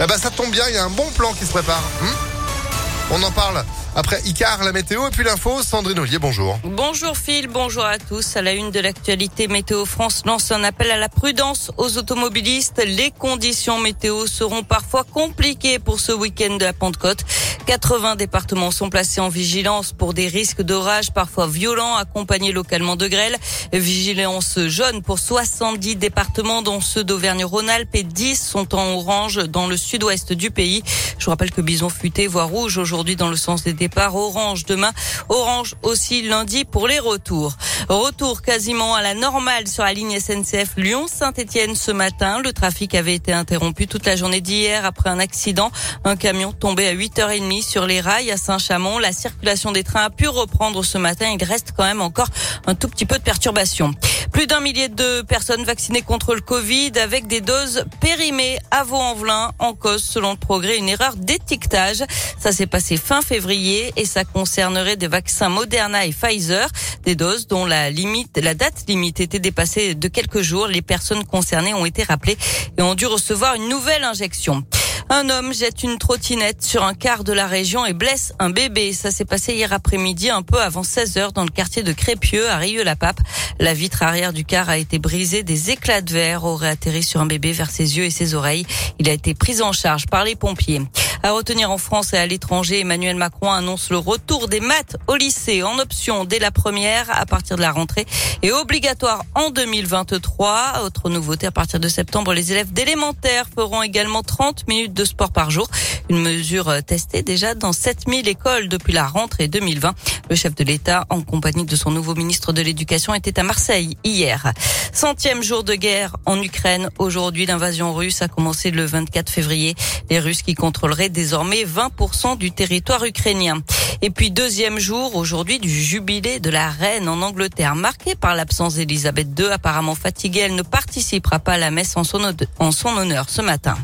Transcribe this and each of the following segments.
Eh ben, ça tombe bien, il y a un bon plan qui se prépare. Hmm On en parle après Icar, la météo et puis l'info, Sandrine Ollier, bonjour. Bonjour Phil, bonjour à tous. À la une de l'actualité, Météo France lance un appel à la prudence aux automobilistes. Les conditions météo seront parfois compliquées pour ce week-end de la Pentecôte. 80 départements sont placés en vigilance pour des risques d'orage parfois violents accompagnés localement de grêle. Vigilance jaune pour 70 départements dont ceux d'Auvergne-Rhône-Alpes et 10 sont en orange dans le sud-ouest du pays. Je vous rappelle que Bison futé voit rouge aujourd'hui dans le sens des départ orange demain, orange aussi lundi pour les retours. Retour quasiment à la normale sur la ligne SNCF Lyon-Saint-Etienne ce matin. Le trafic avait été interrompu toute la journée d'hier après un accident. Un camion tombé à 8h30 sur les rails à Saint-Chamond. La circulation des trains a pu reprendre ce matin. Il reste quand même encore un tout petit peu de perturbation. Plus d'un millier de personnes vaccinées contre le Covid avec des doses périmées à Vaux-en-Velin en cause selon le progrès une erreur d'étiquetage. Ça s'est passé fin février et ça concernerait des vaccins Moderna et Pfizer, des doses dont la limite, la date limite était dépassée de quelques jours. Les personnes concernées ont été rappelées et ont dû recevoir une nouvelle injection. Un homme jette une trottinette sur un quart de la région et blesse un bébé. Ça s'est passé hier après-midi, un peu avant 16 heures, dans le quartier de Crépieux, à Rieux-la-Pape. La vitre arrière du car a été brisée. Des éclats de verre auraient atterri sur un bébé vers ses yeux et ses oreilles. Il a été pris en charge par les pompiers. À retenir en France et à l'étranger, Emmanuel Macron annonce le retour des maths au lycée en option dès la première à partir de la rentrée et obligatoire en 2023. Autre nouveauté, à partir de septembre, les élèves d'élémentaire feront également 30 minutes de sport par jour. Une mesure testée déjà dans 7000 écoles depuis la rentrée 2020. Le chef de l'État, en compagnie de son nouveau ministre de l'Éducation, était à Marseille hier. Centième jour de guerre en Ukraine. Aujourd'hui, l'invasion russe a commencé le 24 février. Les Russes qui contrôleraient désormais 20% du territoire ukrainien. Et puis deuxième jour aujourd'hui du jubilé de la reine en Angleterre, marqué par l'absence d'Elisabeth II. Apparemment fatiguée, elle ne participera pas à la messe en son honneur ce matin.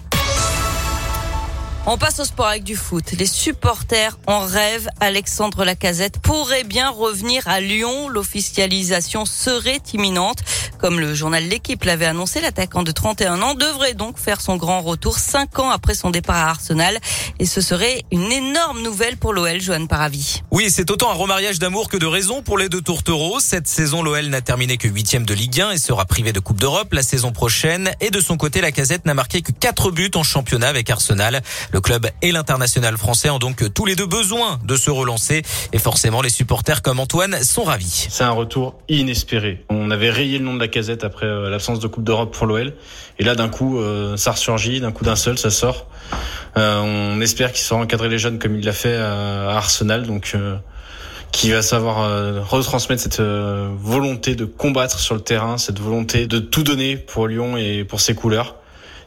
On passe au sport avec du foot. Les supporters en rêve. Alexandre Lacazette pourrait bien revenir à Lyon. L'officialisation serait imminente. Comme le journal L'équipe l'avait annoncé, l'attaquant de 31 ans devrait donc faire son grand retour cinq ans après son départ à Arsenal. Et ce serait une énorme nouvelle pour l'OL, Johan Paravi. Oui, c'est autant un remariage d'amour que de raison pour les deux tourtereaux. Cette saison, l'OL n'a terminé que huitième de Ligue 1 et sera privé de Coupe d'Europe la saison prochaine. Et de son côté, la casette n'a marqué que quatre buts en championnat avec Arsenal. Le club et l'international français ont donc tous les deux besoin de se relancer. Et forcément, les supporters comme Antoine sont ravis. C'est un retour inespéré. On avait rayé le nom de la casette après euh, l'absence de Coupe d'Europe pour l'OL. Et là, d'un coup, euh, ça ressurgit, d'un coup d'un seul, ça sort. Euh, on espère qu'il saura encadrer les jeunes comme il l'a fait à Arsenal. Donc, qui va savoir retransmettre cette volonté de combattre sur le terrain, cette volonté de tout donner pour Lyon et pour ses couleurs.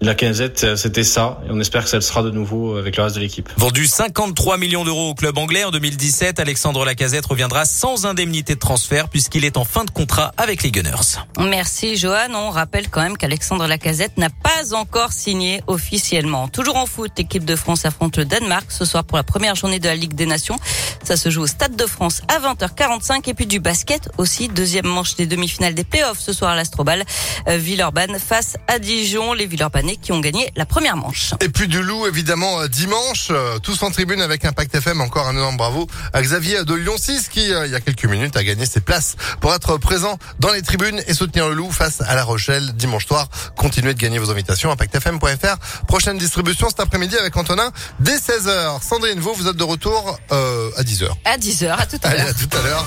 La Casette, c'était ça, et on espère que ça le sera de nouveau avec le reste de l'équipe. Vendu 53 millions d'euros au club anglais en 2017, Alexandre Lacazette reviendra sans indemnité de transfert puisqu'il est en fin de contrat avec les Gunners. Merci Johan. On rappelle quand même qu'Alexandre Lacazette n'a pas encore signé officiellement. Toujours en foot, l'équipe de France affronte le Danemark ce soir pour la première journée de la Ligue des Nations. Ça se joue au Stade de France à 20h45 et puis du basket aussi. Deuxième manche des demi-finales des playoffs ce soir à l'Astrobal. Euh, Villeurbanne face à Dijon. Les Villeurbanais qui ont gagné la première manche. Et puis du loup, évidemment, euh, dimanche, euh, tous en tribune avec Impact FM. Encore un énorme bravo à Xavier de Lyon 6 qui, euh, il y a quelques minutes, a gagné ses places pour être présent dans les tribunes et soutenir le loup face à La Rochelle dimanche soir. Continuez de gagner vos invitations. ImpactFM.fr. Prochaine distribution cet après-midi avec Antonin dès 16h. Sandrine, vous, vous êtes de retour à 10h. À 10h, à tout à l'heure. à tout à l'heure.